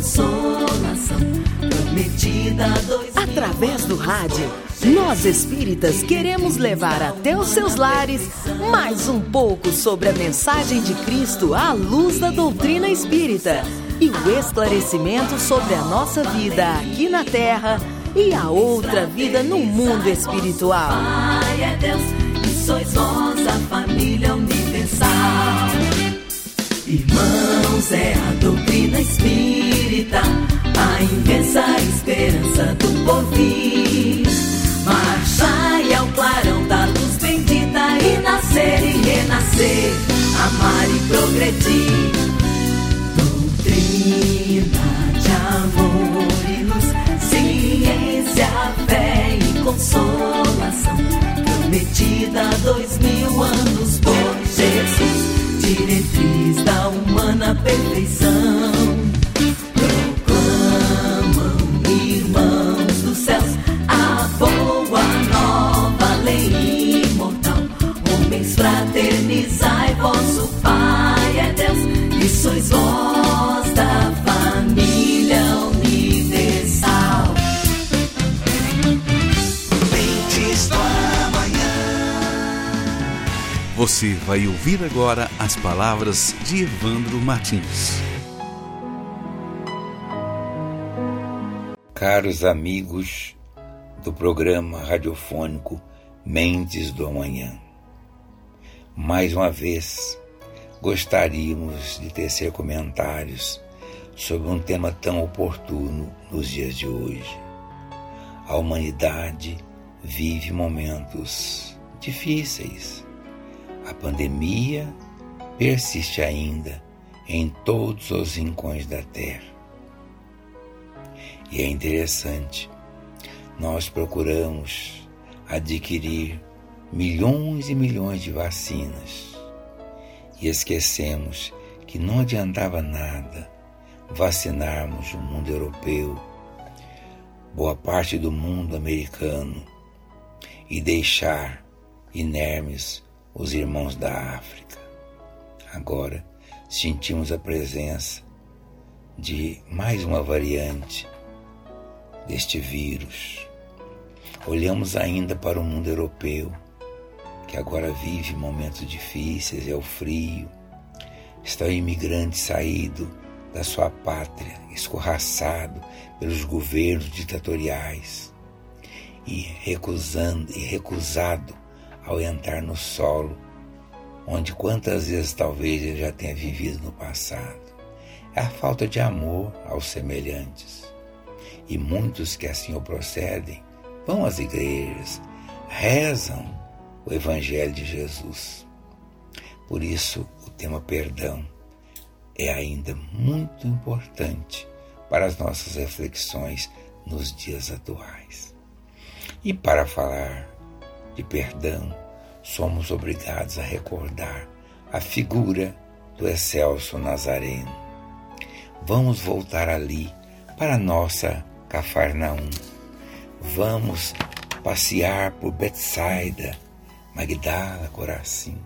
Consolação. Prometida dois Através do rádio, nós espíritas queremos levar até os seus lares mais um pouco sobre a mensagem de Cristo à luz da doutrina espírita e o esclarecimento sobre a nossa vida aqui na Terra e a outra vida no mundo espiritual. Pai é Deus e sois vós a família universal. Irmãos, é a doutrina espírita, a imensa esperança do porvir. Marchai ao clarão da luz bendita e nascer e renascer, amar e progredir. Doutrina de amor e luz, ciência, fé e consolação. Prometida há dois mil anos por Jesus, diretriz da humana perfeição. Você vai ouvir agora as palavras de Evandro Martins. Caros amigos do programa radiofônico Mentes do Amanhã, mais uma vez gostaríamos de tecer comentários sobre um tema tão oportuno nos dias de hoje. A humanidade vive momentos difíceis. A pandemia persiste ainda em todos os rincões da Terra. E é interessante, nós procuramos adquirir milhões e milhões de vacinas e esquecemos que não adiantava nada vacinarmos o mundo europeu, boa parte do mundo americano e deixar inermes os irmãos da África. Agora sentimos a presença de mais uma variante deste vírus. Olhamos ainda para o mundo europeu, que agora vive momentos difíceis, é o frio. Está o imigrante saído da sua pátria, escorraçado pelos governos ditatoriais e recusando e recusado ao entrar no solo, onde quantas vezes talvez ele já tenha vivido no passado. É a falta de amor aos semelhantes. E muitos que assim o procedem vão às igrejas, rezam o Evangelho de Jesus. Por isso, o tema perdão é ainda muito importante para as nossas reflexões nos dias atuais. E para falar de perdão, somos obrigados a recordar a figura do excelso Nazareno. Vamos voltar ali para nossa Cafarnaum. Vamos passear por Betsaida, Magdala, Corazim,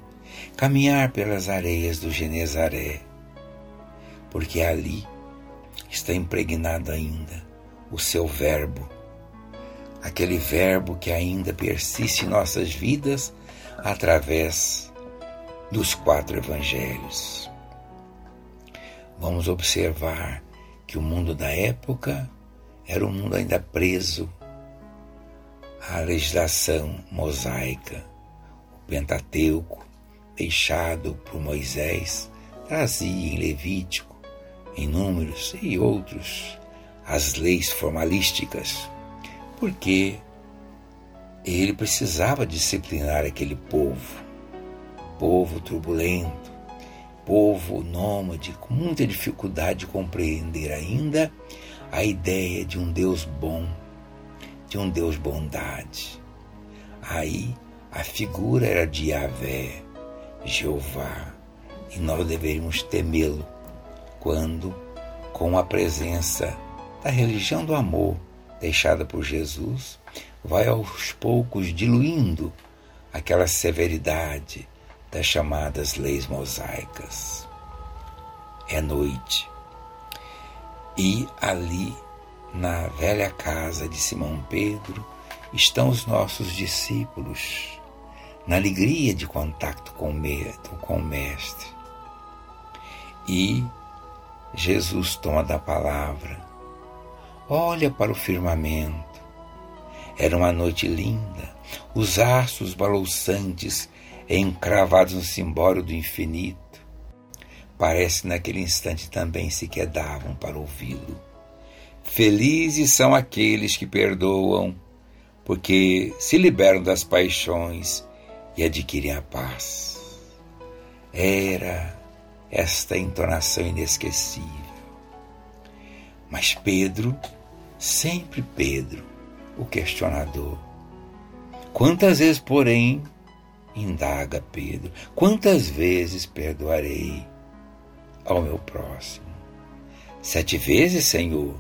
caminhar pelas areias do Genezaré, porque ali está impregnado ainda o seu verbo, aquele verbo que ainda persiste em nossas vidas através dos quatro evangelhos. Vamos observar que o mundo da época era um mundo ainda preso à legislação mosaica. O Pentateuco, deixado por Moisés, trazia em Levítico, em Números e outros as leis formalísticas, porque ele precisava disciplinar aquele povo, povo turbulento, povo nômade com muita dificuldade de compreender ainda a ideia de um Deus bom, de um Deus bondade. Aí a figura era de Yahvé, Jeová, e nós deveríamos temê-lo quando, com a presença da religião do amor deixada por Jesus, vai aos poucos diluindo aquela severidade das chamadas leis mosaicas. É noite. E ali, na velha casa de Simão Pedro, estão os nossos discípulos, na alegria de contato com o Mestre. E Jesus toma da palavra, olha para o firmamento. Era uma noite linda, os astros balouçantes encravados no cimbório do infinito, parece naquele instante também se quedavam para ouvi-lo. Felizes são aqueles que perdoam, porque se liberam das paixões e adquirem a paz. Era esta entonação inesquecível. Mas Pedro, sempre Pedro, o questionador. Quantas vezes, porém, Indaga Pedro: Quantas vezes perdoarei ao meu próximo? Sete vezes, Senhor?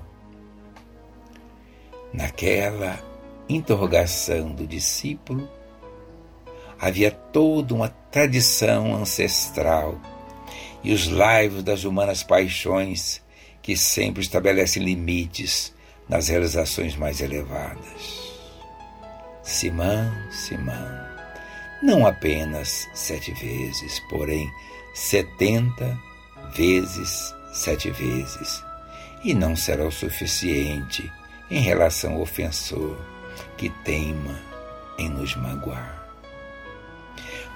Naquela interrogação do discípulo, havia toda uma tradição ancestral e os laivos das humanas paixões que sempre estabelecem limites nas realizações mais elevadas. Simão, Simão, não apenas sete vezes, porém setenta vezes sete vezes, e não será o suficiente em relação ao ofensor que teima em nos magoar.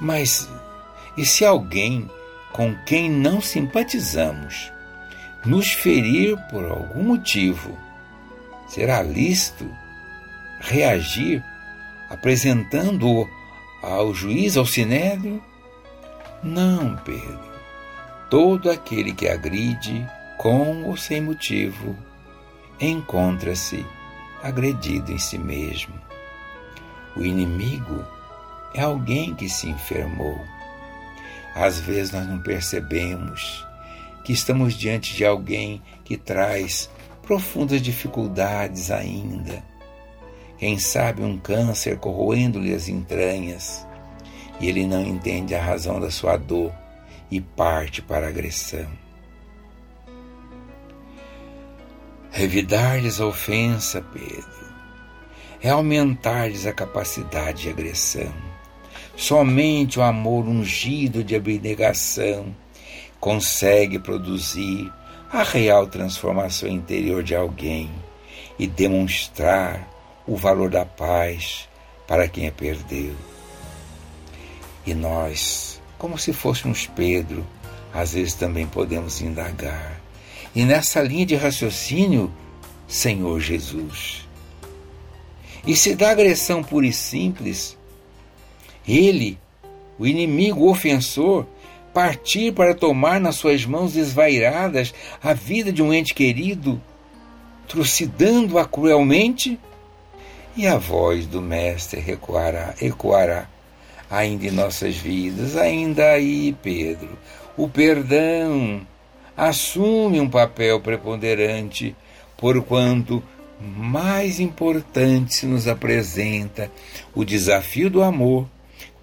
Mas e se alguém com quem não simpatizamos nos ferir por algum motivo, será lícito reagir apresentando-o ao juiz, ao sinédrio? Não, Pedro. Todo aquele que agride, com ou sem motivo, encontra-se agredido em si mesmo. O inimigo é alguém que se enfermou. Às vezes nós não percebemos que estamos diante de alguém que traz profundas dificuldades ainda quem sabe um câncer corroendo-lhe as entranhas, e ele não entende a razão da sua dor e parte para a agressão. Revidar-lhes a ofensa, Pedro, é aumentar-lhes a capacidade de agressão. Somente o amor ungido de abnegação consegue produzir a real transformação interior de alguém e demonstrar o valor da paz para quem a perdeu. E nós, como se fôssemos Pedro, às vezes também podemos indagar. E nessa linha de raciocínio, Senhor Jesus. E se da agressão pura e simples, ele, o inimigo, o ofensor, partir para tomar nas suas mãos esvairadas a vida de um ente querido, trucidando-a cruelmente, e a voz do Mestre recuará, ecoará ainda em nossas vidas, ainda aí, Pedro. O perdão assume um papel preponderante, porquanto mais importante se nos apresenta o desafio do amor,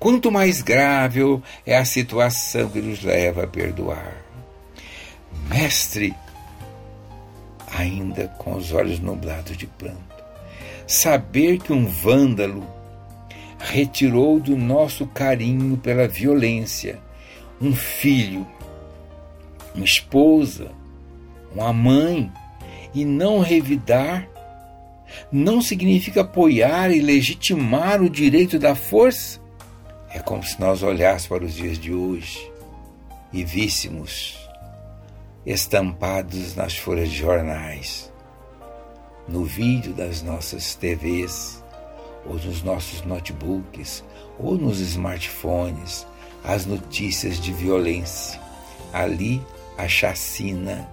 quanto mais grave é a situação que nos leva a perdoar. Mestre, ainda com os olhos nublados de pranto, saber que um vândalo retirou do nosso carinho pela violência um filho, uma esposa, uma mãe, e não revidar, não significa apoiar e legitimar o direito da força. É como se nós olhássemos para os dias de hoje e víssemos estampados nas folhas de jornais no vídeo das nossas TVs, ou nos nossos notebooks, ou nos smartphones, as notícias de violência, ali a chacina,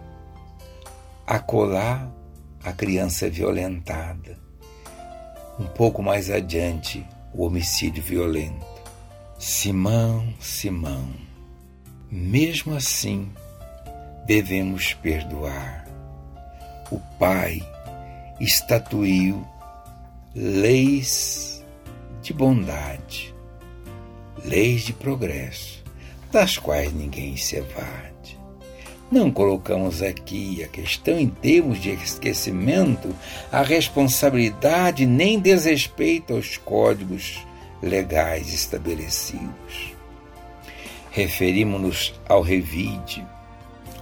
acolá a criança violentada, um pouco mais adiante o homicídio violento. Simão, Simão, mesmo assim devemos perdoar. O Pai estatuiu leis de bondade, leis de progresso, das quais ninguém se evade. Não colocamos aqui a questão em termos de esquecimento, a responsabilidade nem desrespeito aos códigos legais estabelecidos. Referimos-nos ao revide,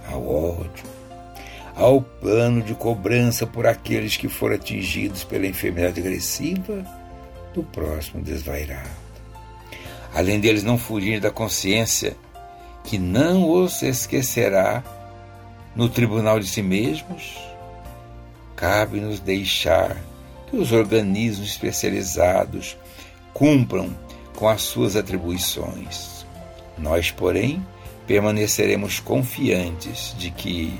ao ódio, ao plano de cobrança por aqueles que foram atingidos pela enfermidade agressiva do próximo desvairado. Além deles não fugir da consciência que não os esquecerá no tribunal de si mesmos, cabe-nos deixar que os organismos especializados cumpram com as suas atribuições. Nós, porém, permaneceremos confiantes de que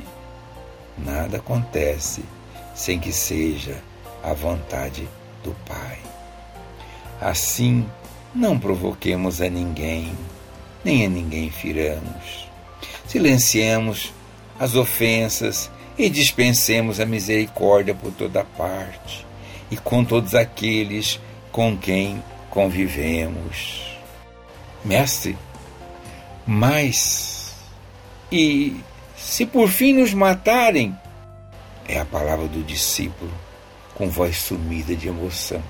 nada acontece sem que seja a vontade do Pai. Assim, não provoquemos a ninguém, nem a ninguém firamos. Silenciemos as ofensas e dispensemos a misericórdia por toda parte e com todos aqueles com quem convivemos. Mestre, mas e se por fim nos matarem? É a palavra do discípulo com voz sumida de emoção.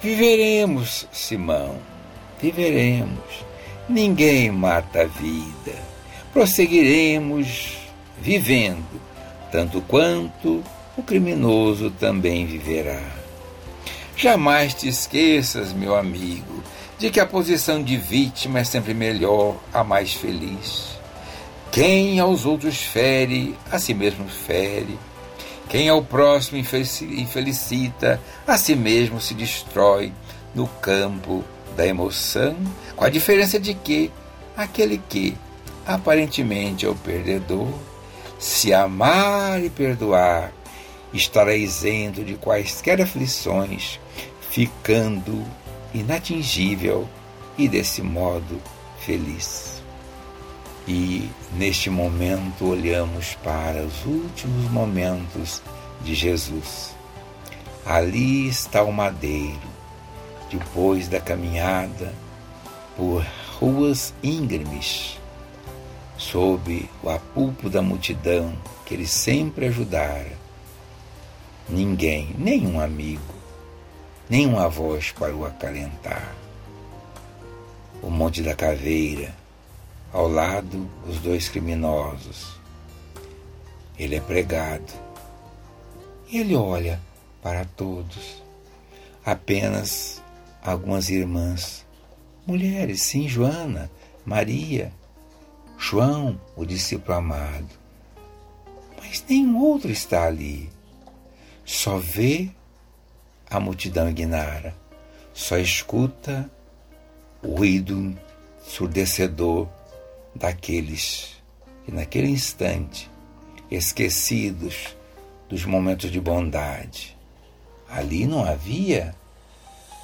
Viveremos, Simão, viveremos. Ninguém mata a vida. Prosseguiremos vivendo, tanto quanto o criminoso também viverá. Jamais te esqueças, meu amigo, de que a posição de vítima é sempre melhor, a mais feliz. Quem aos outros fere, a si mesmo fere. Quem ao próximo infelicita, a si mesmo se destrói no campo da emoção, com a diferença de que aquele que aparentemente é o perdedor, se amar e perdoar, estará isento de quaisquer aflições, ficando inatingível e desse modo feliz. E neste momento olhamos para os últimos momentos de Jesus. Ali está o madeiro, depois da caminhada por ruas íngremes, sob o apulpo da multidão que ele sempre ajudara. Ninguém, nenhum amigo, nenhuma voz para o acalentar. O Monte da Caveira, ao lado os dois criminosos. Ele é pregado. E ele olha para todos. Apenas algumas irmãs, mulheres, sim, Joana, Maria, João, o discípulo amado. Mas nenhum outro está ali. Só vê a multidão ignara, só escuta o ruído surdecedor daqueles que naquele instante, esquecidos dos momentos de bondade, ali não havia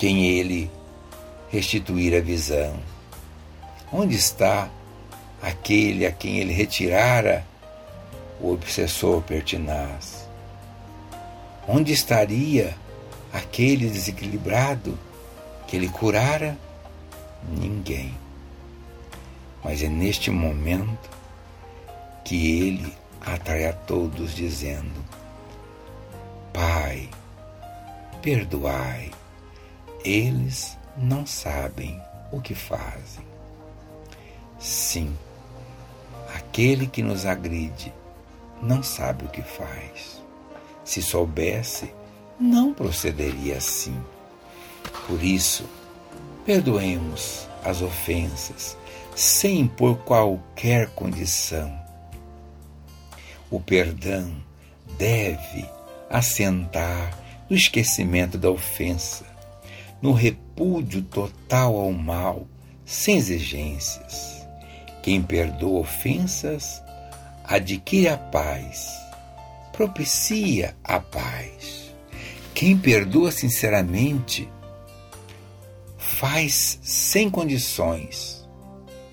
quem ele restituir a visão. Onde está aquele a quem ele retirara o obsessor pertinaz? Onde estaria aquele desequilibrado que ele curara? Ninguém. Mas é neste momento que ele atrai a todos, dizendo: Pai, perdoai, eles não sabem o que fazem. Sim, aquele que nos agride não sabe o que faz. Se soubesse, não procederia assim. Por isso, perdoemos as ofensas sem impor qualquer condição. O perdão deve assentar no esquecimento da ofensa, no repúdio total ao mal, sem exigências. Quem perdoa ofensas adquire a paz, propicia a paz. Quem perdoa sinceramente faz sem condições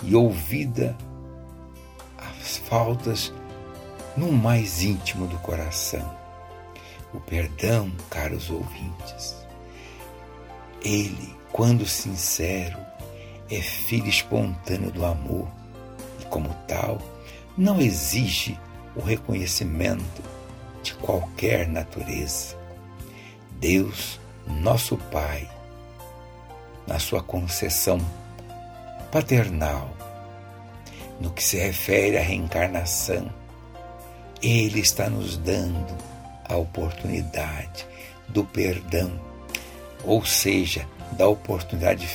e ouvida as faltas no mais íntimo do coração. O perdão, caros ouvintes, ele, quando sincero, é filho espontâneo do amor e, como tal, não exige o reconhecimento de qualquer natureza. Deus, nosso Pai, na sua concessão paternal, no que se refere à reencarnação, Ele está nos dando a oportunidade do perdão, ou seja, da oportunidade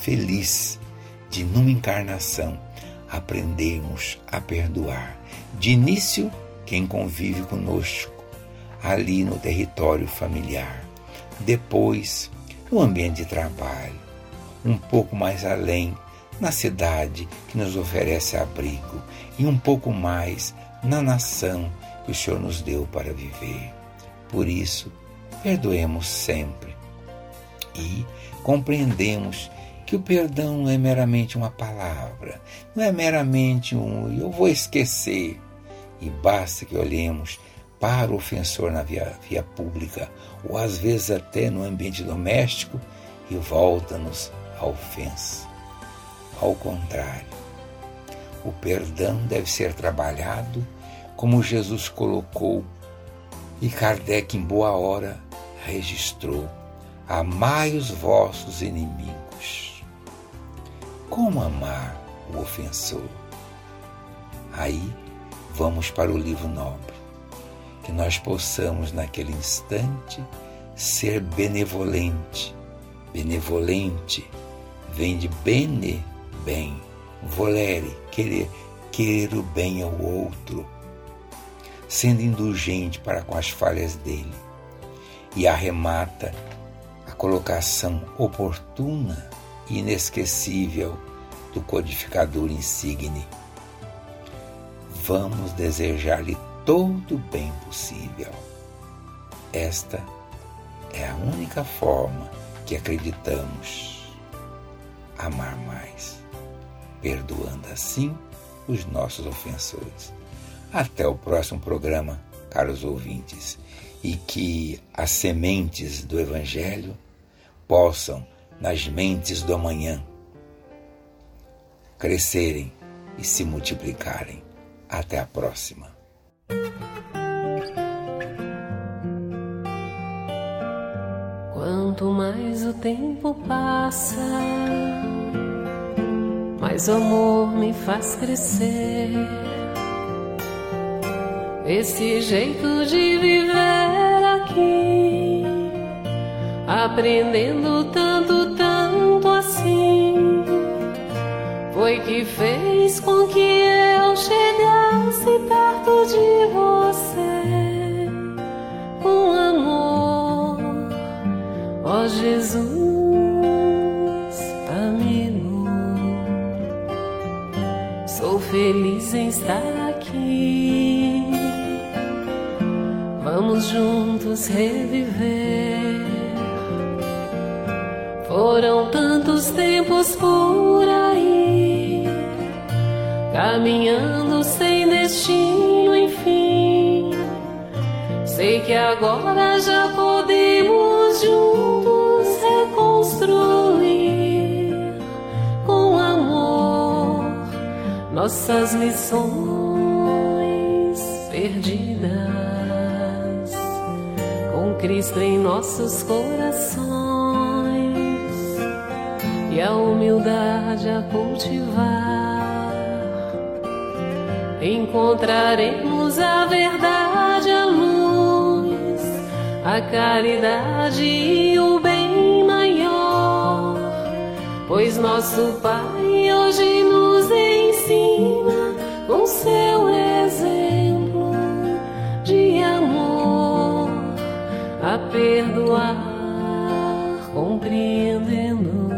feliz de, numa encarnação, aprendermos a perdoar. De início, quem convive conosco, ali no território familiar. Depois, no ambiente de trabalho. Um pouco mais além, na cidade que nos oferece abrigo. E um pouco mais na nação que o Senhor nos deu para viver. Por isso, perdoemos sempre. E compreendemos que o perdão não é meramente uma palavra, não é meramente um eu vou esquecer. E basta que olhemos para o ofensor na via, via pública, ou às vezes até no ambiente doméstico, e volta-nos a ofensa. Ao contrário, o perdão deve ser trabalhado como Jesus colocou e Kardec, em boa hora, registrou: Amai os vossos inimigos como amar o ofensor? Aí vamos para o livro nobre, que nós possamos naquele instante ser benevolente. Benevolente vem de bene, bem, volere, querer, querer o bem ao outro, sendo indulgente para com as falhas dele. E arremata a colocação oportuna inesquecível do codificador insigne. Vamos desejar-lhe todo o bem possível. Esta é a única forma que acreditamos amar mais, perdoando assim os nossos ofensores. Até o próximo programa, caros ouvintes, e que as sementes do Evangelho possam nas mentes do amanhã crescerem e se multiplicarem. Até a próxima. Quanto mais o tempo passa, mais o amor me faz crescer. Esse jeito de viver aqui, aprendendo tanto, tanto assim foi que fez com que eu chegasse perto de você com amor, ó Jesus, amigo. Sou feliz em estar aqui. Vamos juntos reviver. Foram tantos tempos por aí caminhando sem destino, enfim. Sei que agora já podemos juntos reconstruir com amor nossas lições perdidas, com Cristo em nossos corações e a humildade a cultivar encontraremos a verdade, a luz, a caridade e o bem maior. Pois nosso Pai hoje nos ensina com seu exemplo de amor a perdoar, compreendendo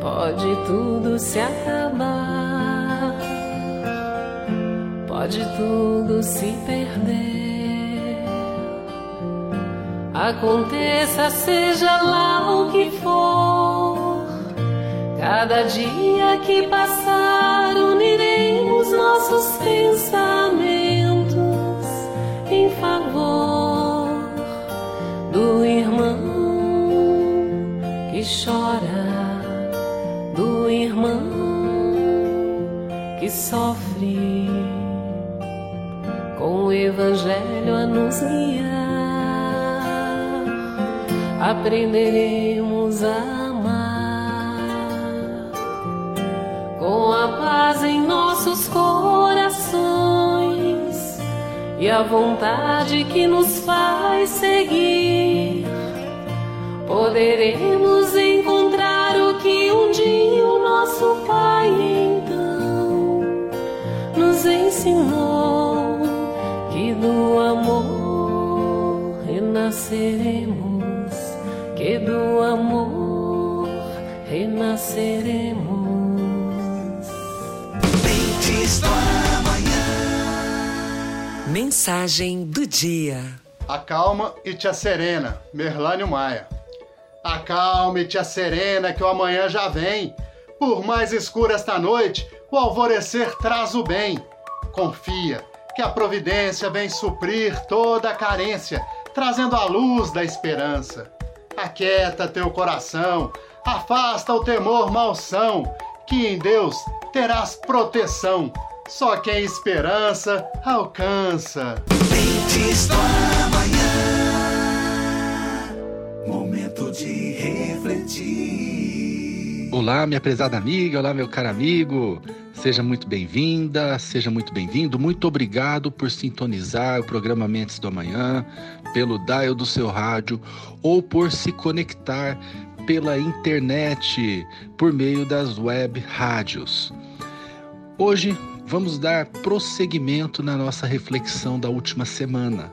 Pode tudo se acabar, pode tudo se perder. Aconteça, seja lá o que for, cada dia que passar, uniremos nossos pensamentos com o Evangelho a nos guiar, aprenderemos a amar com a paz em nossos corações e a vontade que nos faz seguir. Poderemos encontrar o que um dia o nosso Pai então nos ensinou renasceremos, que do amor renasceremos. Mentes do amanhã. Mensagem do dia. Acalma e te serena, Merlânio Maia. Acalme-te a serena que o amanhã já vem. Por mais escura esta noite, o alvorecer traz o bem. Confia que a providência vem suprir toda a carência, trazendo a luz da esperança. Aquieta teu coração, afasta o temor malsão, que em Deus terás proteção. Só quem esperança alcança. Mentes do amanhã. Momento de refletir. Olá, minha prezada amiga, olá, meu caro amigo. Seja muito bem-vinda, seja muito bem-vindo. Muito obrigado por sintonizar o programa Mentes do Amanhã pelo dial do seu rádio ou por se conectar pela internet por meio das web rádios. Hoje vamos dar prosseguimento na nossa reflexão da última semana.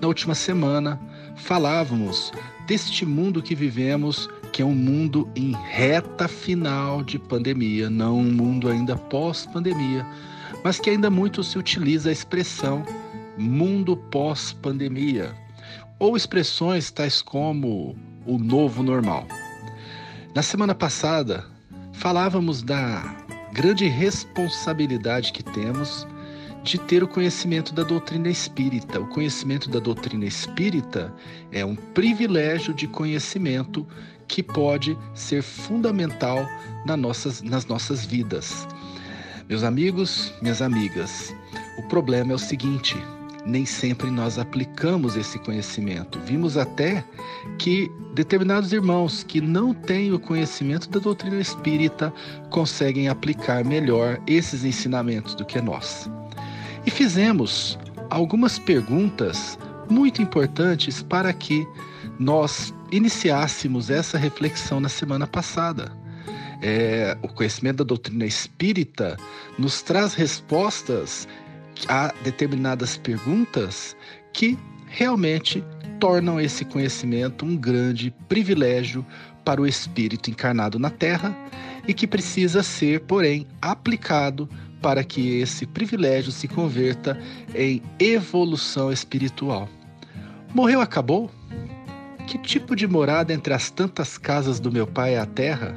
Na última semana, falávamos deste mundo que vivemos, que é um mundo em reta final de pandemia, não um mundo ainda pós-pandemia, mas que ainda muito se utiliza a expressão mundo pós-pandemia, ou expressões tais como o novo normal. Na semana passada, falávamos da grande responsabilidade que temos de ter o conhecimento da doutrina espírita. O conhecimento da doutrina espírita é um privilégio de conhecimento que pode ser fundamental nas nossas, nas nossas vidas. Meus amigos, minhas amigas, o problema é o seguinte: nem sempre nós aplicamos esse conhecimento. Vimos até que determinados irmãos que não têm o conhecimento da doutrina espírita conseguem aplicar melhor esses ensinamentos do que nós. E fizemos algumas perguntas muito importantes para que nós iniciássemos essa reflexão na semana passada. É, o conhecimento da doutrina espírita nos traz respostas a determinadas perguntas que realmente tornam esse conhecimento um grande privilégio para o espírito encarnado na Terra e que precisa ser, porém, aplicado para que esse privilégio se converta em evolução espiritual. Morreu, acabou? Que tipo de morada entre as tantas casas do meu pai é a terra?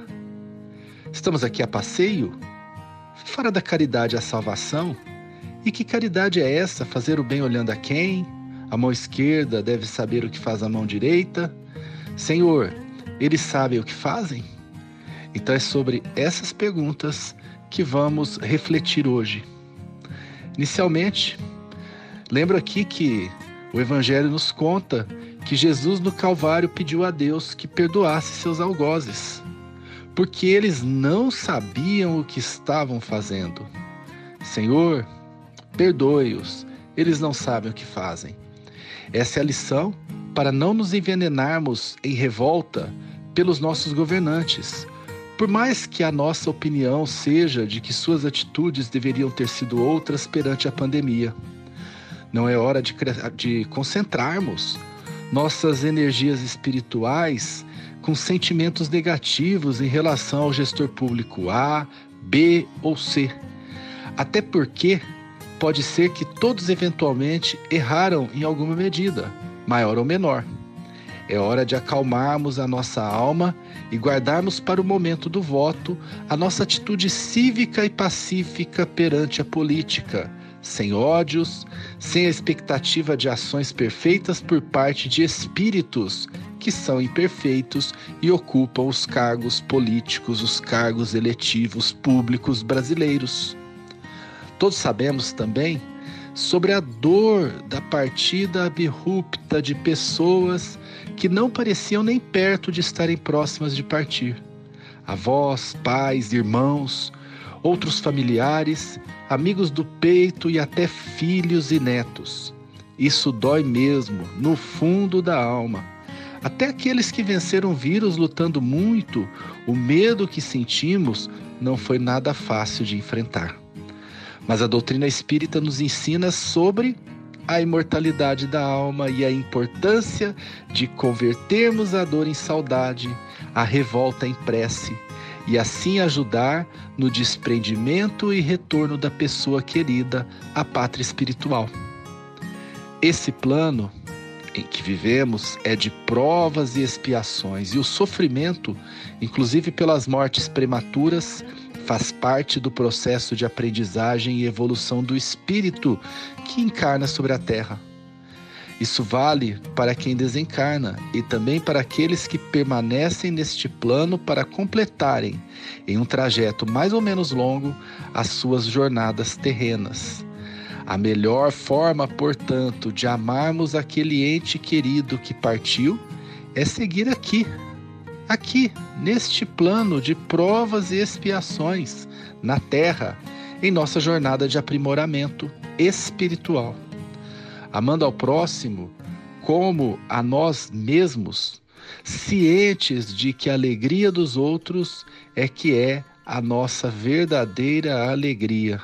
Estamos aqui a passeio? Fora da caridade a salvação? E que caridade é essa? Fazer o bem olhando a quem? A mão esquerda deve saber o que faz a mão direita? Senhor, eles sabem o que fazem? Então é sobre essas perguntas que vamos refletir hoje. Inicialmente, lembro aqui que o Evangelho nos conta que Jesus no Calvário pediu a Deus que perdoasse seus algozes, porque eles não sabiam o que estavam fazendo. Senhor, perdoe-os, eles não sabem o que fazem. Essa é a lição para não nos envenenarmos em revolta pelos nossos governantes, por mais que a nossa opinião seja de que suas atitudes deveriam ter sido outras perante a pandemia, não é hora de, de concentrarmos nossas energias espirituais com sentimentos negativos em relação ao gestor público A, B ou C. Até porque pode ser que todos eventualmente erraram em alguma medida, maior ou menor. É hora de acalmarmos a nossa alma e guardarmos para o momento do voto a nossa atitude cívica e pacífica perante a política, sem ódios, sem a expectativa de ações perfeitas por parte de espíritos que são imperfeitos e ocupam os cargos políticos, os cargos eletivos públicos brasileiros. Todos sabemos também sobre a dor da partida abrupta de pessoas que não pareciam nem perto de estarem próximas de partir. Avós, pais, irmãos, outros familiares, amigos do peito e até filhos e netos. Isso dói mesmo, no fundo da alma. Até aqueles que venceram o vírus lutando muito, o medo que sentimos não foi nada fácil de enfrentar. Mas a doutrina espírita nos ensina sobre a imortalidade da alma e a importância de convertermos a dor em saudade, a revolta em prece e assim ajudar no desprendimento e retorno da pessoa querida à pátria espiritual. Esse plano em que vivemos é de provas e expiações, e o sofrimento, inclusive pelas mortes prematuras, faz parte do processo de aprendizagem e evolução do espírito que encarna sobre a terra. Isso vale para quem desencarna e também para aqueles que permanecem neste plano para completarem, em um trajeto mais ou menos longo, as suas jornadas terrenas. A melhor forma, portanto, de amarmos aquele ente querido que partiu é seguir aqui, aqui, neste plano de provas e expiações, na Terra, em nossa jornada de aprimoramento espiritual. Amando ao próximo como a nós mesmos, cientes de que a alegria dos outros é que é a nossa verdadeira alegria.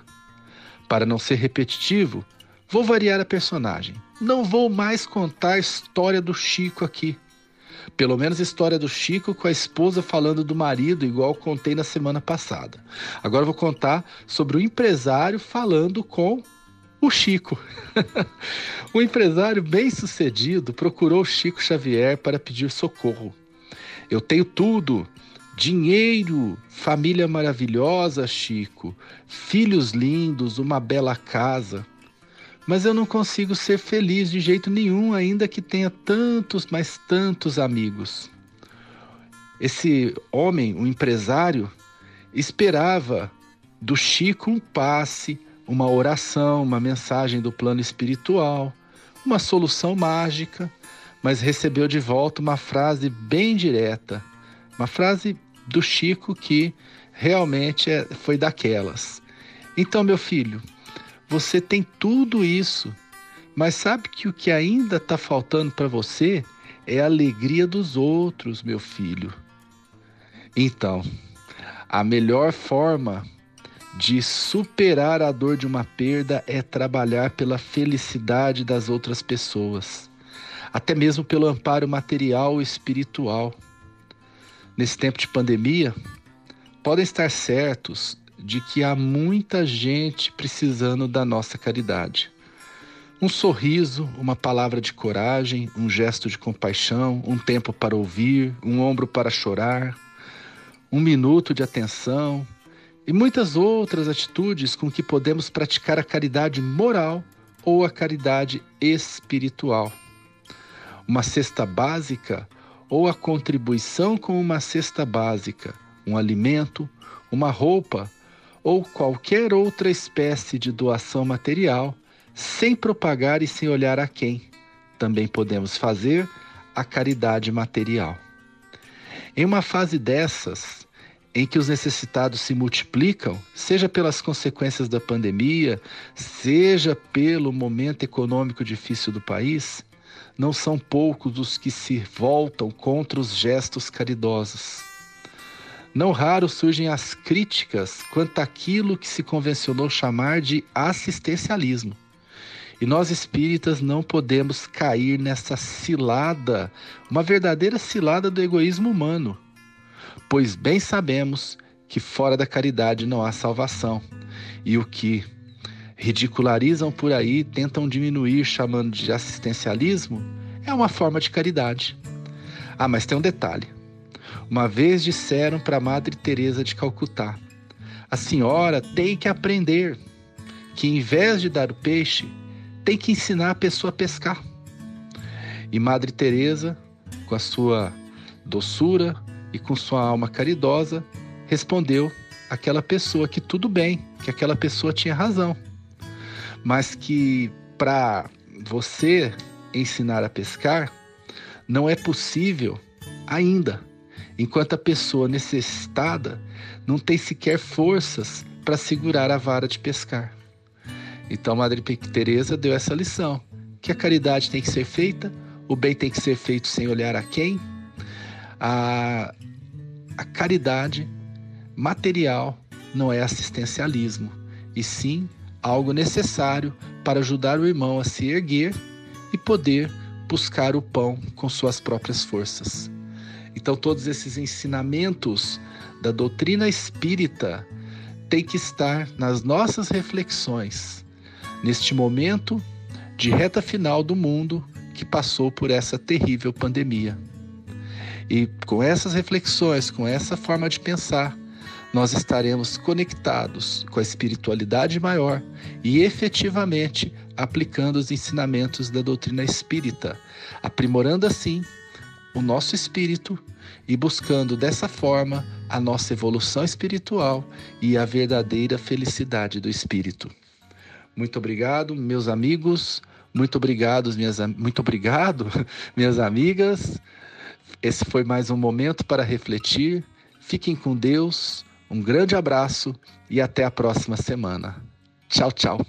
Para não ser repetitivo, vou variar a personagem. Não vou mais contar a história do Chico aqui pelo menos a história do Chico com a esposa falando do marido, igual contei na semana passada. Agora vou contar sobre o empresário falando com o Chico. o empresário bem-sucedido procurou Chico Xavier para pedir socorro. Eu tenho tudo: dinheiro, família maravilhosa, Chico, filhos lindos, uma bela casa mas eu não consigo ser feliz de jeito nenhum, ainda que tenha tantos, mas tantos amigos. Esse homem, o um empresário, esperava do Chico um passe, uma oração, uma mensagem do plano espiritual, uma solução mágica, mas recebeu de volta uma frase bem direta, uma frase do Chico que realmente é, foi daquelas. Então, meu filho, você tem tudo isso, mas sabe que o que ainda está faltando para você é a alegria dos outros, meu filho. Então, a melhor forma de superar a dor de uma perda é trabalhar pela felicidade das outras pessoas, até mesmo pelo amparo material e espiritual. Nesse tempo de pandemia, podem estar certos de que há muita gente precisando da nossa caridade. Um sorriso, uma palavra de coragem, um gesto de compaixão, um tempo para ouvir, um ombro para chorar, um minuto de atenção e muitas outras atitudes com que podemos praticar a caridade moral ou a caridade espiritual. Uma cesta básica ou a contribuição com uma cesta básica, um alimento, uma roupa ou qualquer outra espécie de doação material, sem propagar e sem olhar a quem. Também podemos fazer a caridade material. Em uma fase dessas, em que os necessitados se multiplicam, seja pelas consequências da pandemia, seja pelo momento econômico difícil do país, não são poucos os que se voltam contra os gestos caridosos. Não raro surgem as críticas quanto àquilo que se convencionou chamar de assistencialismo. E nós espíritas não podemos cair nessa cilada, uma verdadeira cilada do egoísmo humano, pois bem sabemos que fora da caridade não há salvação. E o que ridicularizam por aí, tentam diminuir chamando de assistencialismo, é uma forma de caridade. Ah, mas tem um detalhe. Uma vez disseram para Madre Teresa de Calcutá: "A senhora tem que aprender que em vez de dar o peixe, tem que ensinar a pessoa a pescar". E Madre Teresa, com a sua doçura e com sua alma caridosa, respondeu aquela pessoa que tudo bem, que aquela pessoa tinha razão mas que para você ensinar a pescar não é possível ainda, enquanto a pessoa necessitada não tem sequer forças para segurar a vara de pescar. Então, Madre Teresa deu essa lição, que a caridade tem que ser feita, o bem tem que ser feito sem olhar a quem. A, a caridade material não é assistencialismo, e sim algo necessário para ajudar o irmão a se erguer e poder buscar o pão com suas próprias forças. Então, todos esses ensinamentos da doutrina espírita têm que estar nas nossas reflexões, neste momento de reta final do mundo que passou por essa terrível pandemia. E com essas reflexões, com essa forma de pensar, nós estaremos conectados com a espiritualidade maior e efetivamente aplicando os ensinamentos da doutrina espírita, aprimorando assim o nosso espírito e buscando dessa forma a nossa evolução espiritual e a verdadeira felicidade do espírito. Muito obrigado, meus amigos. Muito obrigado, minhas, muito obrigado, minhas amigas. Esse foi mais um momento para refletir. Fiquem com Deus. Um grande abraço e até a próxima semana. Tchau, tchau.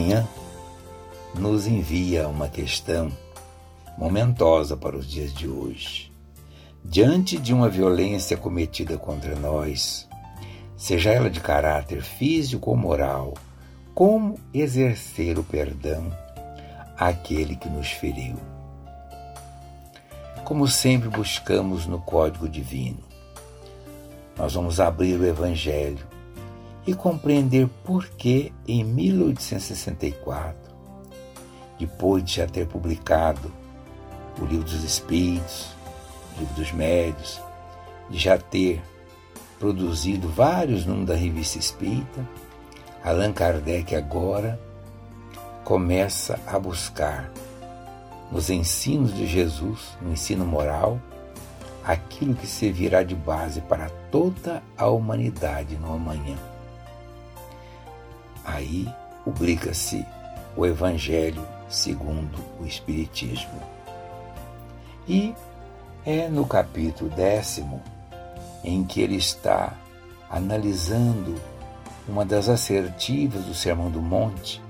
Amanhã, nos envia uma questão momentosa para os dias de hoje. Diante de uma violência cometida contra nós, seja ela de caráter físico ou moral, como exercer o perdão àquele que nos feriu? Como sempre buscamos no Código Divino, nós vamos abrir o Evangelho e compreender por que, em 1864, depois de já ter publicado o Livro dos Espíritos, o Livro dos Médios, de já ter produzido vários números da Revista Espírita, Allan Kardec agora começa a buscar nos ensinos de Jesus, no ensino moral, aquilo que servirá de base para toda a humanidade no amanhã. Aí publica-se o Evangelho segundo o Espiritismo. E é no capítulo décimo em que ele está analisando uma das assertivas do Sermão do Monte,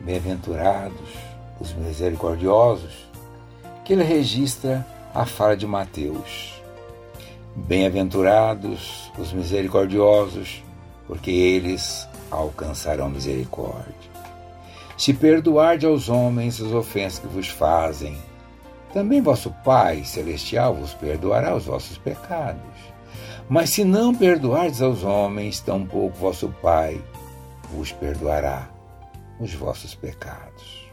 Bem-aventurados os misericordiosos, que ele registra a fala de Mateus. Bem-aventurados os misericordiosos, porque eles alcançarão misericórdia. Se perdoarde aos homens as ofensas que vos fazem, também vosso Pai Celestial vos perdoará os vossos pecados. Mas se não perdoardes aos homens, tampouco vosso Pai vos perdoará os vossos pecados.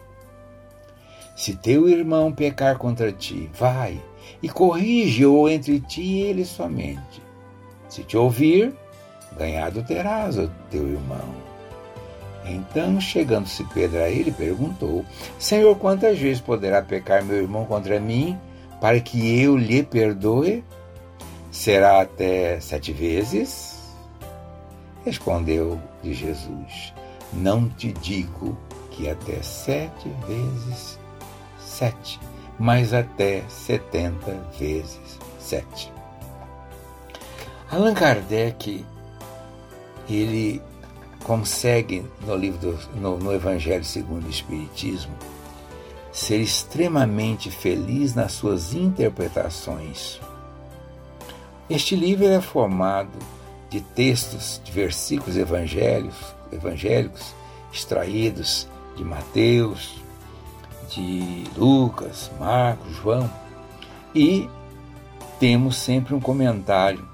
Se teu irmão pecar contra ti, vai e corrige-o entre ti e ele somente. Se te ouvir, ganhado terás o teu irmão. Então, chegando-se Pedro a ele, perguntou: Senhor, quantas vezes poderá pecar meu irmão contra mim, para que eu lhe perdoe? Será até sete vezes? Respondeu-lhe Jesus: Não te digo que até sete vezes sete, mas até setenta vezes sete. Allan Kardec, ele consegue no livro do, no, no Evangelho segundo o Espiritismo ser extremamente feliz nas suas interpretações. Este livro é formado de textos, de versículos evangélicos, evangélicos extraídos de Mateus, de Lucas, Marcos, João, e temos sempre um comentário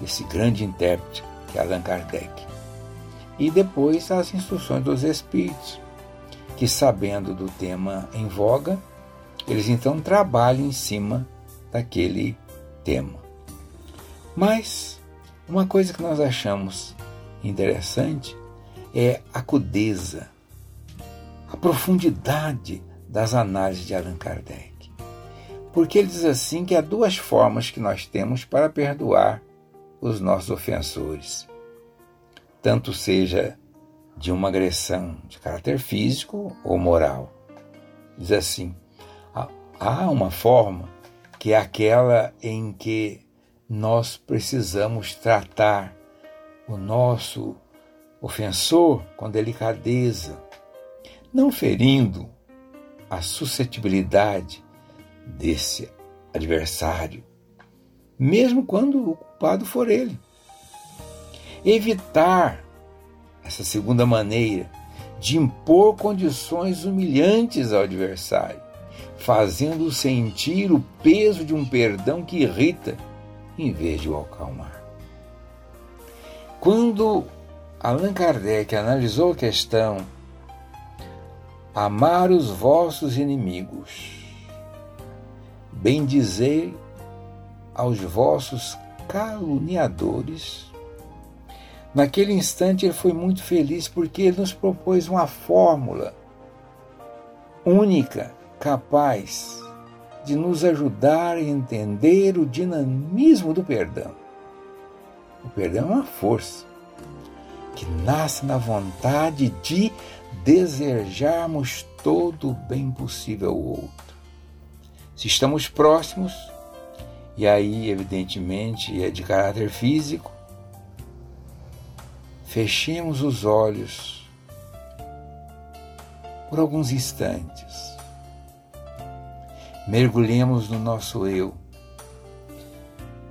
desse grande intérprete que é Allan Kardec. E depois as instruções dos Espíritos, que sabendo do tema em voga, eles então trabalham em cima daquele tema. Mas uma coisa que nós achamos interessante é a crudeza, a profundidade das análises de Allan Kardec. Porque ele diz assim que há duas formas que nós temos para perdoar os nossos ofensores. Tanto seja de uma agressão de caráter físico ou moral. Diz assim: há uma forma que é aquela em que nós precisamos tratar o nosso ofensor com delicadeza, não ferindo a suscetibilidade desse adversário, mesmo quando o culpado for ele. Evitar essa segunda maneira de impor condições humilhantes ao adversário, fazendo-o sentir o peso de um perdão que irrita em vez de o acalmar. Quando Allan Kardec analisou a questão amar os vossos inimigos, bendizei aos vossos caluniadores. Naquele instante ele foi muito feliz porque ele nos propôs uma fórmula única, capaz de nos ajudar a entender o dinamismo do perdão. O perdão é uma força que nasce na vontade de desejarmos todo o bem possível ao outro. Se estamos próximos, e aí, evidentemente, é de caráter físico, fechemos os olhos por alguns instantes. Mergulhemos no nosso eu.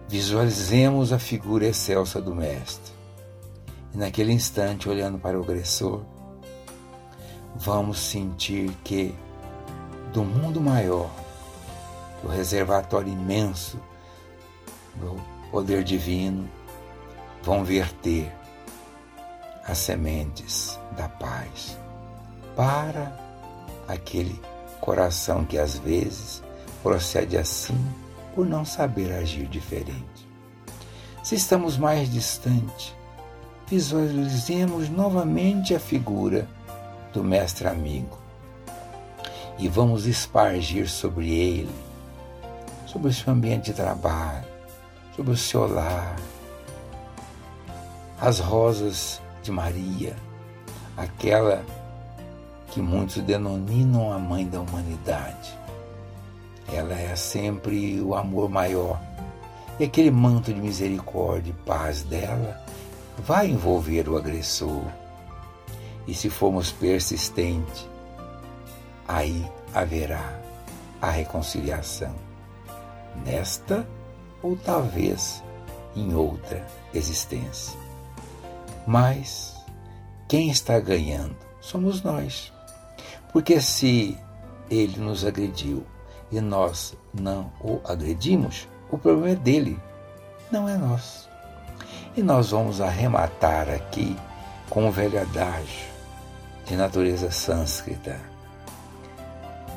Visualizemos a figura excelsa do Mestre. E naquele instante, olhando para o agressor, vamos sentir que do mundo maior, do reservatório imenso do poder divino, vão verter as sementes da paz para aquele coração que às vezes procede assim por não saber agir diferente. Se estamos mais distante, visualizemos novamente a figura do mestre amigo e vamos espargir sobre ele, sobre o seu ambiente de trabalho, o seu lar, as rosas de Maria, aquela que muitos denominam a mãe da humanidade. Ela é sempre o amor maior. E aquele manto de misericórdia e paz dela vai envolver o agressor. E se formos persistentes, aí haverá a reconciliação. Nesta ou talvez em outra existência. Mas quem está ganhando somos nós. Porque se ele nos agrediu e nós não o agredimos, o problema é dele, não é nosso. E nós vamos arrematar aqui com um velho adágio de natureza sânscrita.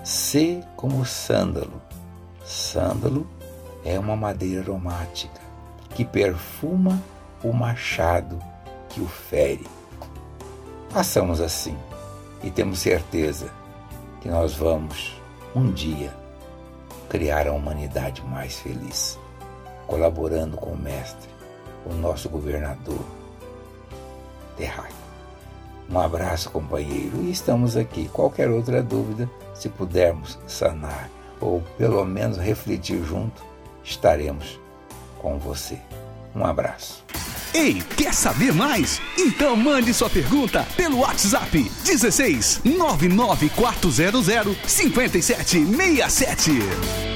Se como sândalo. Sândalo é uma madeira aromática que perfuma o machado que o fere. Façamos assim e temos certeza que nós vamos, um dia, criar a humanidade mais feliz, colaborando com o Mestre, o nosso governador terráqueo. Um abraço, companheiro, e estamos aqui. Qualquer outra dúvida, se pudermos sanar ou pelo menos refletir junto, estaremos com você. Um abraço. Ei, quer saber mais? Então mande sua pergunta pelo WhatsApp 16 99400 5767.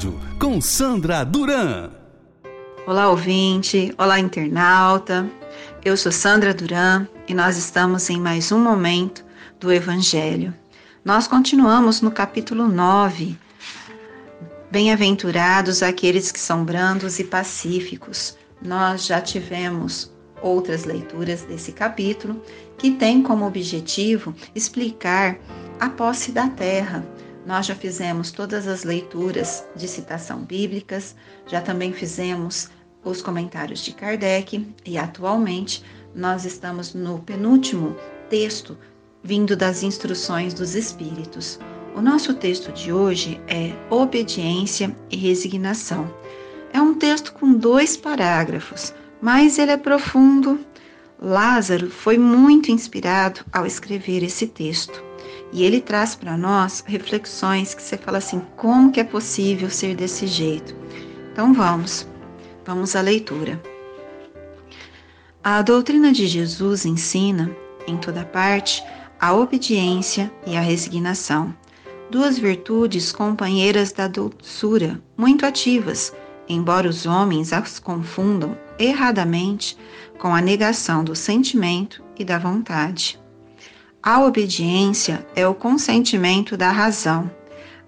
Rádio, com Sandra Duran. Olá, ouvinte. Olá, internauta. Eu sou Sandra Duran e nós estamos em mais um momento do Evangelho. Nós continuamos no capítulo 9. Bem-aventurados aqueles que são brandos e pacíficos. Nós já tivemos outras leituras desse capítulo que tem como objetivo explicar a posse da terra. Nós já fizemos todas as leituras de citação bíblicas, já também fizemos os comentários de Kardec e atualmente nós estamos no penúltimo texto vindo das instruções dos Espíritos. O nosso texto de hoje é Obediência e Resignação. É um texto com dois parágrafos, mas ele é profundo. Lázaro foi muito inspirado ao escrever esse texto. E ele traz para nós reflexões que você fala assim: como que é possível ser desse jeito? Então vamos. Vamos à leitura. A doutrina de Jesus ensina, em toda parte, a obediência e a resignação, duas virtudes companheiras da doçura, muito ativas, embora os homens as confundam erradamente com a negação do sentimento e da vontade. A obediência é o consentimento da razão,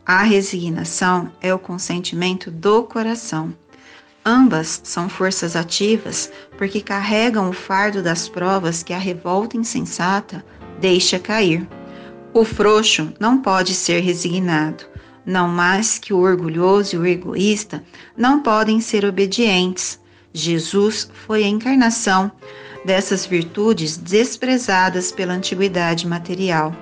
a resignação é o consentimento do coração. Ambas são forças ativas porque carregam o fardo das provas que a revolta insensata deixa cair. O frouxo não pode ser resignado, não mais que o orgulhoso e o egoísta não podem ser obedientes. Jesus foi a encarnação dessas virtudes desprezadas pela antiguidade material.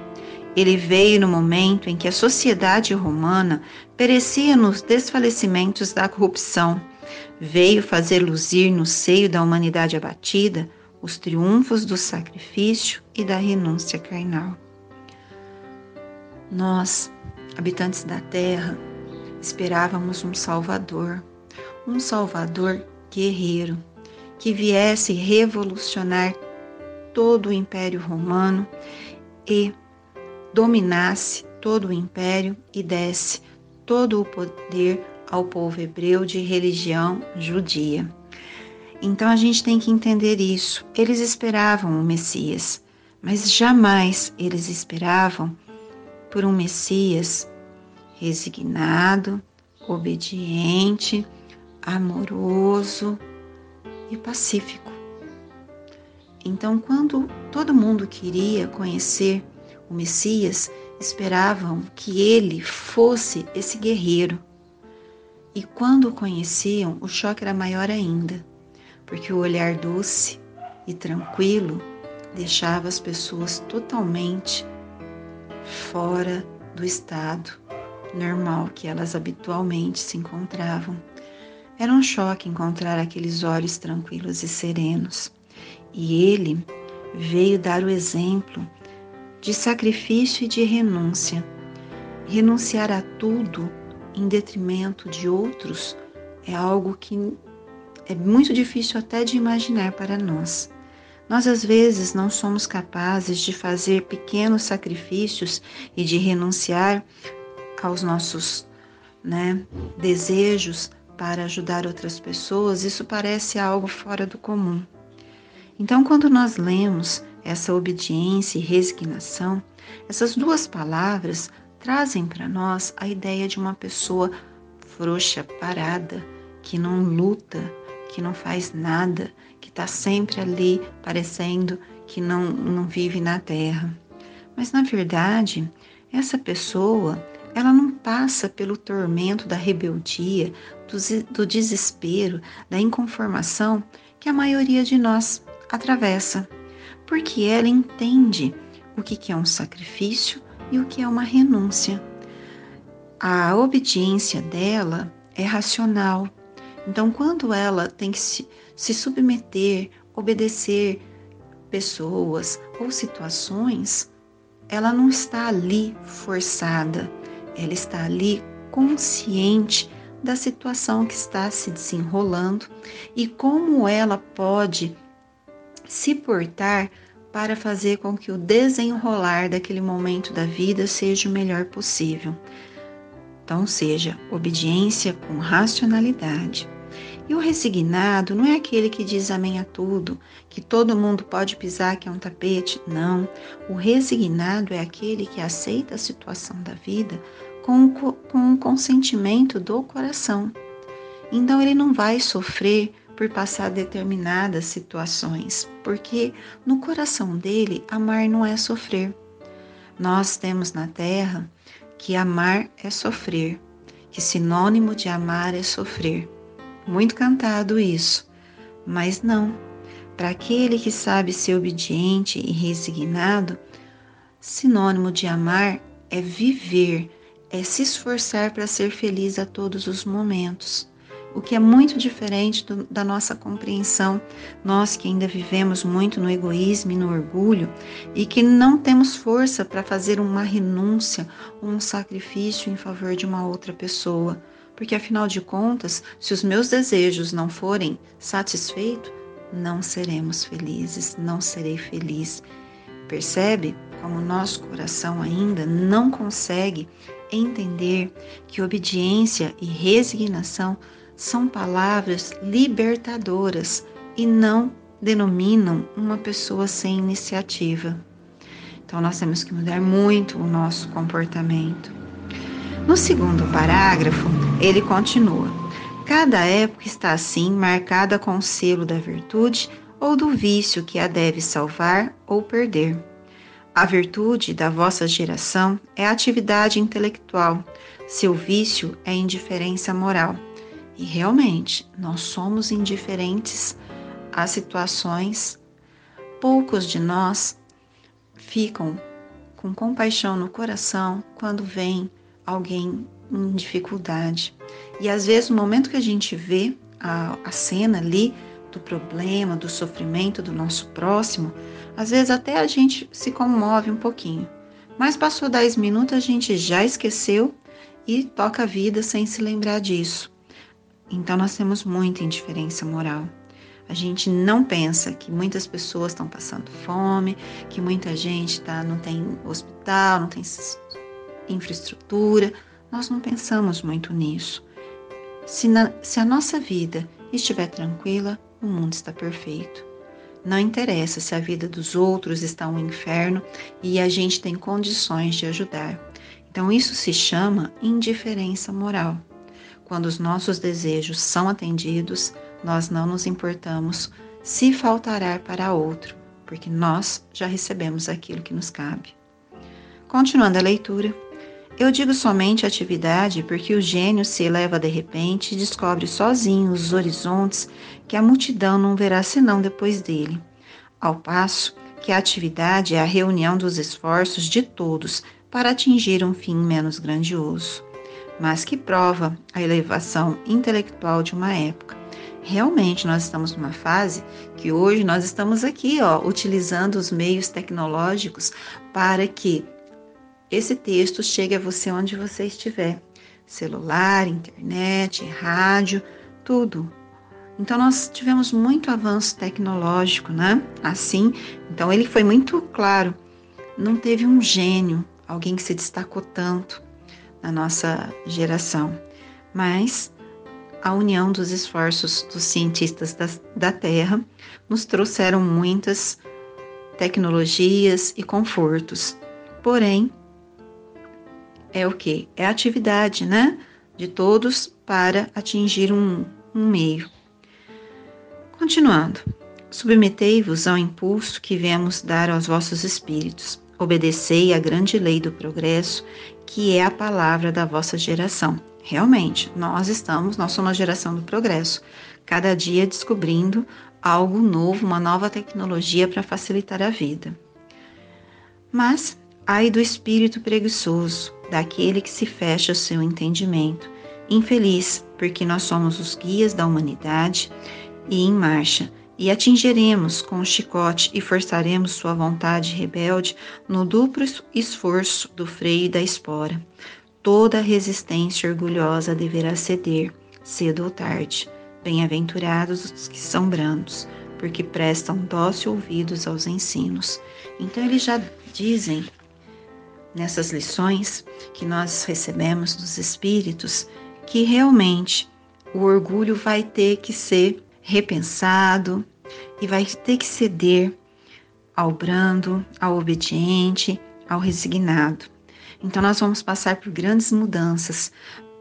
Ele veio no momento em que a sociedade romana perecia nos desfalecimentos da corrupção veio fazer luzir no seio da humanidade abatida os triunfos do sacrifício e da renúncia carnal. Nós, habitantes da terra, esperávamos um Salvador, um Salvador guerreiro, que viesse revolucionar todo o Império Romano e dominasse todo o império e desse todo o poder ao povo hebreu de religião judia. Então a gente tem que entender isso. Eles esperavam o Messias, mas jamais eles esperavam por um Messias resignado, obediente, amoroso e pacífico. Então, quando todo mundo queria conhecer o Messias, esperavam que ele fosse esse guerreiro e quando o conheciam, o choque era maior ainda, porque o olhar doce e tranquilo deixava as pessoas totalmente fora do estado normal que elas habitualmente se encontravam. Era um choque encontrar aqueles olhos tranquilos e serenos. E ele veio dar o exemplo de sacrifício e de renúncia. Renunciar a tudo em detrimento de outros é algo que é muito difícil até de imaginar para nós. Nós às vezes não somos capazes de fazer pequenos sacrifícios e de renunciar aos nossos né, desejos para ajudar outras pessoas. Isso parece algo fora do comum. Então, quando nós lemos essa obediência e resignação, essas duas palavras trazem para nós a ideia de uma pessoa frouxa, parada, que não luta, que não faz nada, que está sempre ali parecendo que não, não vive na terra. Mas na verdade, essa pessoa, ela não passa pelo tormento da rebeldia, do, do desespero, da inconformação que a maioria de nós atravessa, porque ela entende o que é um sacrifício e o que é uma renúncia. A obediência dela é racional. Então, quando ela tem que se, se submeter, obedecer pessoas ou situações, ela não está ali forçada, ela está ali consciente da situação que está se desenrolando e como ela pode se portar para fazer com que o desenrolar daquele momento da vida seja o melhor possível. Então, seja obediência com racionalidade. E o resignado não é aquele que diz amém a tudo, que todo mundo pode pisar que é um tapete. Não. O resignado é aquele que aceita a situação da vida com, com o consentimento do coração. Então ele não vai sofrer por passar determinadas situações, porque no coração dele amar não é sofrer. Nós temos na terra que amar é sofrer, que sinônimo de amar é sofrer. Muito cantado isso, mas não. Para aquele que sabe ser obediente e resignado, sinônimo de amar é viver, é se esforçar para ser feliz a todos os momentos o que é muito diferente do, da nossa compreensão, nós que ainda vivemos muito no egoísmo e no orgulho e que não temos força para fazer uma renúncia, um sacrifício em favor de uma outra pessoa. Porque afinal de contas, se os meus desejos não forem satisfeitos, não seremos felizes, não serei feliz. Percebe como nosso coração ainda não consegue entender que obediência e resignação são palavras libertadoras e não denominam uma pessoa sem iniciativa. Então nós temos que mudar muito o nosso comportamento. No segundo parágrafo, ele continua: Cada época está assim marcada com o selo da virtude ou do vício que a deve salvar ou perder. A virtude da vossa geração é a atividade intelectual, seu vício é indiferença moral. E realmente, nós somos indiferentes às situações. Poucos de nós ficam com compaixão no coração quando vem alguém em dificuldade. E às vezes, no momento que a gente vê a, a cena ali do problema, do sofrimento do nosso próximo, às vezes até a gente se comove um pouquinho. Mas passou 10 minutos, a gente já esqueceu e toca a vida sem se lembrar disso. Então nós temos muita indiferença moral. A gente não pensa que muitas pessoas estão passando fome, que muita gente tá, não tem hospital, não tem infraestrutura. Nós não pensamos muito nisso. Se, na, se a nossa vida estiver tranquila, o mundo está perfeito. Não interessa se a vida dos outros está um inferno e a gente tem condições de ajudar. Então, isso se chama indiferença moral. Quando os nossos desejos são atendidos, nós não nos importamos se faltará para outro, porque nós já recebemos aquilo que nos cabe. Continuando a leitura, eu digo somente atividade porque o gênio se eleva de repente e descobre sozinho os horizontes que a multidão não verá senão depois dele. Ao passo que a atividade é a reunião dos esforços de todos para atingir um fim menos grandioso mas que prova a elevação intelectual de uma época. Realmente nós estamos numa fase que hoje nós estamos aqui, ó, utilizando os meios tecnológicos para que esse texto chegue a você onde você estiver. Celular, internet, rádio, tudo. Então nós tivemos muito avanço tecnológico, né? Assim, então ele foi muito claro. Não teve um gênio, alguém que se destacou tanto na nossa geração, mas a união dos esforços dos cientistas da, da Terra nos trouxeram muitas tecnologias e confortos. Porém, é o que? É a atividade, né? De todos para atingir um, um meio. Continuando. Submetei-vos ao impulso que viemos dar aos vossos espíritos. Obedecei à grande lei do progresso que é a palavra da vossa geração. Realmente, nós estamos, nós somos a geração do progresso, cada dia descobrindo algo novo, uma nova tecnologia para facilitar a vida. Mas ai do espírito preguiçoso, daquele que se fecha o seu entendimento, infeliz, porque nós somos os guias da humanidade e em marcha, e atingiremos com o chicote e forçaremos sua vontade rebelde no duplo esforço do freio e da espora. Toda resistência orgulhosa deverá ceder, cedo ou tarde. Bem-aventurados os que são brandos, porque prestam dócil ouvidos aos ensinos. Então eles já dizem nessas lições que nós recebemos dos Espíritos que realmente o orgulho vai ter que ser repensado e vai ter que ceder ao brando, ao obediente, ao resignado. Então nós vamos passar por grandes mudanças,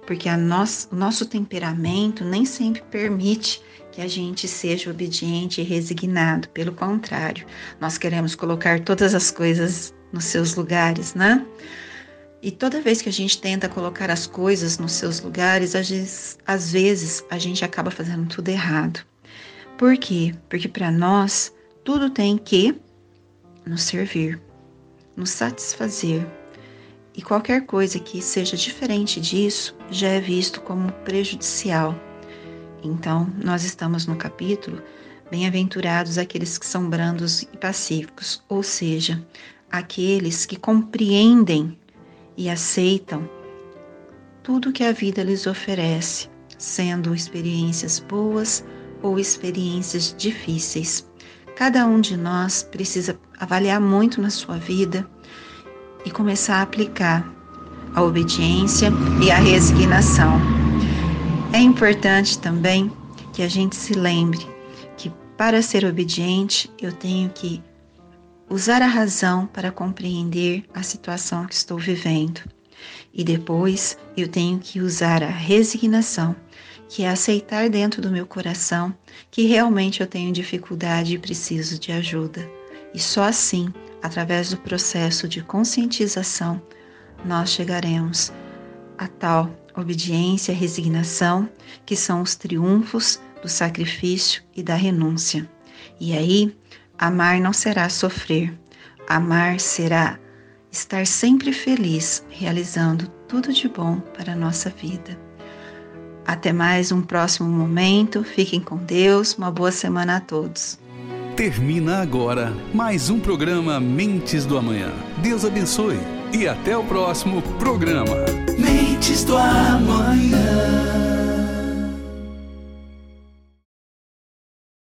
porque nós, o nosso temperamento nem sempre permite que a gente seja obediente e resignado. Pelo contrário, nós queremos colocar todas as coisas nos seus lugares, né? E toda vez que a gente tenta colocar as coisas nos seus lugares, às vezes, às vezes a gente acaba fazendo tudo errado. Por quê? Porque para nós tudo tem que nos servir, nos satisfazer. E qualquer coisa que seja diferente disso já é visto como prejudicial. Então, nós estamos no capítulo Bem-aventurados aqueles que são brandos e pacíficos, ou seja, aqueles que compreendem e aceitam tudo que a vida lhes oferece, sendo experiências boas ou experiências difíceis. Cada um de nós precisa avaliar muito na sua vida e começar a aplicar a obediência e a resignação. É importante também que a gente se lembre que para ser obediente eu tenho que usar a razão para compreender a situação que estou vivendo. E depois eu tenho que usar a resignação, que é aceitar dentro do meu coração que realmente eu tenho dificuldade e preciso de ajuda. E só assim, através do processo de conscientização, nós chegaremos a tal obediência resignação, que são os triunfos do sacrifício e da renúncia. E aí Amar não será sofrer. Amar será estar sempre feliz, realizando tudo de bom para a nossa vida. Até mais um próximo momento. Fiquem com Deus. Uma boa semana a todos. Termina agora mais um programa Mentes do Amanhã. Deus abençoe e até o próximo programa. Mentes do Amanhã.